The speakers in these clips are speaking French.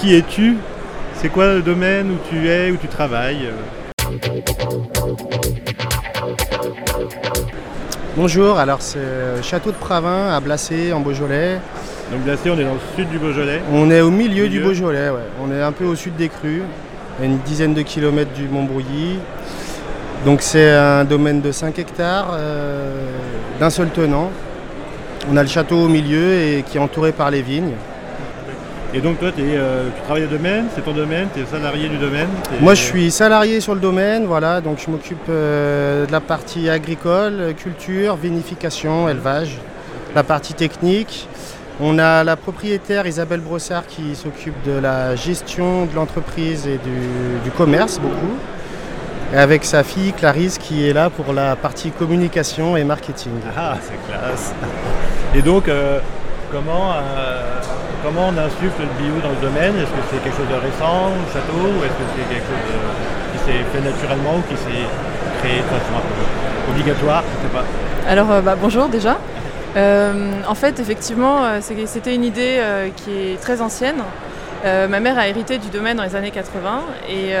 qui es-tu? C'est quoi le domaine où tu es, où tu travailles? Bonjour, alors c'est euh, Château de Pravin à Blacé en Beaujolais. Donc Blacé, on est dans le sud du Beaujolais. On est au milieu, du. Beaujolais, ouais. On est un peu au sud des crues, à une dizaine de kilomètres du Montbrouilly. Donc c'est un domaine de 5 hectares euh, d'un seul tenant. On a le château au milieu et qui est entouré par les vignes. Et donc toi, euh, tu travailles au domaine, c'est ton domaine, tu es salarié du domaine Moi je suis salarié sur le domaine, voilà, donc je m'occupe euh, de la partie agricole, euh, culture, vinification, élevage, la partie technique. On a la propriétaire Isabelle Brossard qui s'occupe de la gestion de l'entreprise et du, du commerce beaucoup. Et avec sa fille Clarisse qui est là pour la partie communication et marketing. Ah, c'est classe. Et donc, euh, comment, comment on insuffle le bio dans le domaine? Est-ce que c'est quelque chose de récent au château ou est-ce que c'est quelque chose qui s'est fait naturellement ou qui s'est créé de façon un peu obligatoire? Je sais pas. Alors euh, bah, bonjour déjà. Euh, en fait effectivement euh, c'était une idée qui est très ancienne. Ma mère a hérité du domaine dans les années 80 et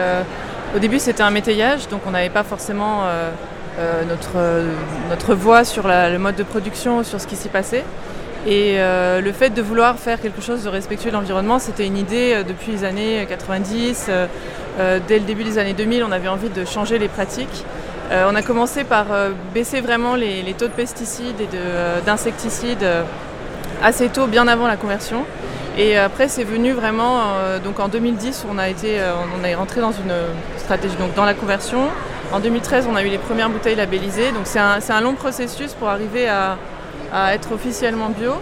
au début c'était un métayage donc on n'avait pas forcément notre, notre voix sur le mode de production, sur ce qui s'y passait. Et euh, le fait de vouloir faire quelque chose de respectueux de l'environnement, c'était une idée euh, depuis les années 90. euh, dès le début des années 2000, on avait envie de changer les pratiques. On a commencé par baisser vraiment les, taux de pesticides et de, d'insecticides assez tôt, bien avant la conversion. Et après, c'est venu vraiment, donc en 2010, on a été, on est rentré dans une stratégie, donc dans la conversion. En 2013, on a eu les premières bouteilles labellisées. Donc c'est un, c'est un long processus pour arriver à, à être officiellement bio.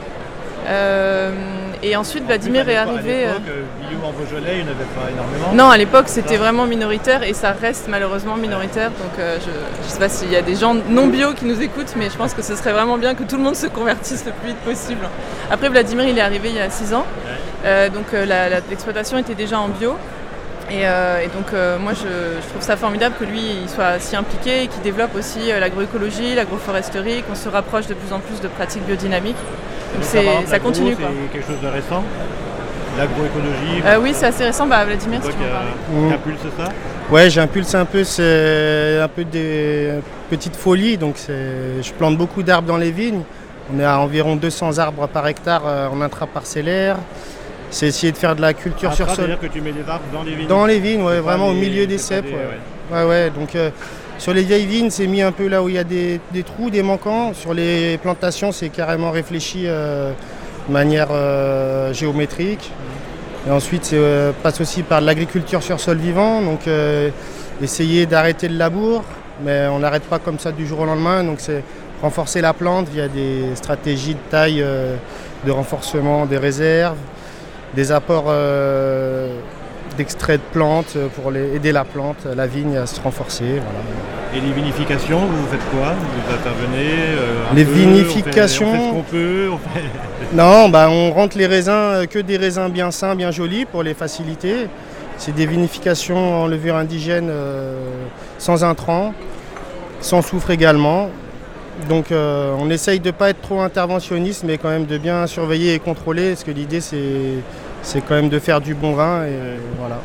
Euh, et ensuite, Vladimir plus, est arrivé. À euh, l'époque, euh, bio en Beaujolais, il n'y en avait pas énormément. non, à l'époque, c'était vraiment minoritaire et ça reste malheureusement minoritaire. Donc, euh, je ne sais pas s'il y a des gens non bio qui nous écoutent, mais je pense que ce serait vraiment bien que tout le monde se convertisse le plus vite possible. Après, Vladimir, il est arrivé il y a 6 ans. Euh, donc, l'exploitation était déjà en bio. Et, euh, et donc, euh, moi, je, je trouve ça formidable que lui, il soit si impliqué et qu'il développe aussi euh, l'agroécologie, l'agroforesterie, qu'on se rapproche de plus en plus de pratiques biodynamiques. Donc, c'est- ça continue. Quoi. C'est quelque chose de récent? L'agroécologie? Euh, oui, c'est assez récent. Bah, Vladimir, toi si tu qui veux impulse ça? Ouais, j'impulse un peu, c'est un peu des petites folies. Donc je plante beaucoup d'arbres dans les vignes. On est à environ 200 arbres par hectare euh, en intraparcellaire. C'est essayer de faire de la culture sur Intra, sol. C'est-à-dire que tu mets des arbres dans les vignes Dans les vignes, ouais, vraiment au milieu des cèpes. des- ouais. Ouais, ouais, donc euh, sur les vieilles vignes, c'est mis un peu là où il y a des, des trous, des manquants. Sur les plantations, c'est carrément réfléchi euh, de manière euh, géométrique. Et ensuite, c'est euh, passe aussi par l'agriculture sur sol vivant, donc essayer d'arrêter le labour, mais on n'arrête pas comme ça du jour au lendemain. Donc c'est renforcer la plante via des stratégies de taille, de renforcement des réserves, des apports euh, d'extraits de plantes pour les- aider la plante, la vigne à se renforcer. voilà. Et les vinifications, vous faites quoi? Vous intervenez euh, Les peu, vinifications- On fait, on fait ce qu'on peut. on fait- Non, bah, on rentre les raisins, euh, que des raisins bien sains, bien jolis pour les faciliter. C'est des vinifications en levure indigène euh, sans intrants, sans soufre également. Donc euh, on essaye de ne pas être trop interventionniste, mais quand même de bien surveiller et contrôler, parce que l'idée c'est, c'est quand même de faire du bon vin. Et voilà.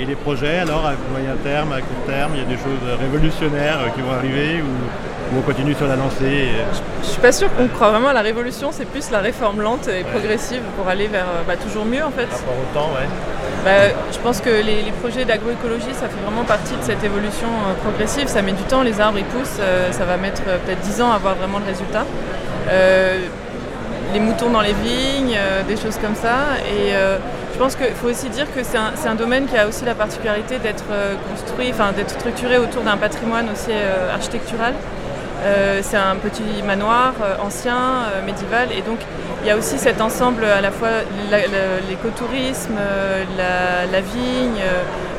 Et les projets, alors, à moyen terme, à court terme, il y a des choses révolutionnaires euh, qui vont arriver ou, ou on continue sur la lancée et, euh, Je suis pas sûre qu'on croit vraiment à la révolution, c'est plus la réforme lente et progressive pour aller vers euh, bah, toujours mieux en fait. par rapport au temps, ouais. Bah, je pense que les, projets d'agroécologie, ça fait vraiment partie de cette évolution euh, progressive. Ça met du temps, les arbres ils poussent, euh, ça va mettre euh, peut-être 10 ans à voir vraiment le résultat. Les moutons dans les vignes, des choses comme ça. Et je pense qu'il faut aussi dire que c'est un, domaine qui a aussi la particularité d'être construit, d'être structuré autour d'un patrimoine aussi architectural. Euh, c'est un petit manoir euh, ancien, euh, médiéval, et donc il y a aussi cet ensemble à la fois l'écotourisme, la, la vigne,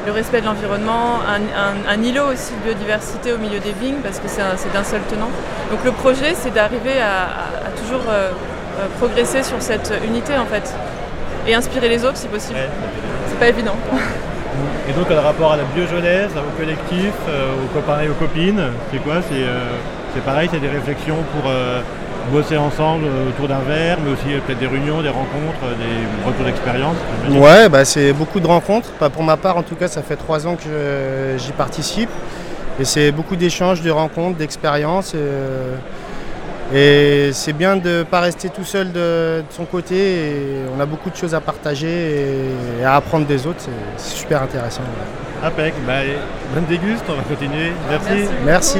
le respect de l'environnement, un, un- un îlot aussi de biodiversité au milieu des vignes parce que c'est un- c'est d'un seul tenant. Donc le projet c'est d'arriver à, à- à toujours euh, progresser sur cette unité en fait et inspirer les autres si possible. Ouais. C'est pas évident. Et donc, le rapport à la biogenèse, au collectif, aux copains et aux copines, c'est quoi? C'est euh, c'est pareil, c'est des réflexions pour, euh, bosser ensemble autour d'un verre, mais aussi peut-être des réunions, des rencontres, des retours d'expérience Ouais, bah, c'est beaucoup de rencontres. Pas pour ma part, en tout cas, ça fait trois ans que j'y participe. Et c'est beaucoup d'échanges, de rencontres, d'expériences. Et c'est bien de ne pas rester tout seul de, son côté. on a beaucoup de choses à partager et, à apprendre des autres. C'est super intéressant. Impec. Bah, bonne déguste, on va continuer. Merci. Merci.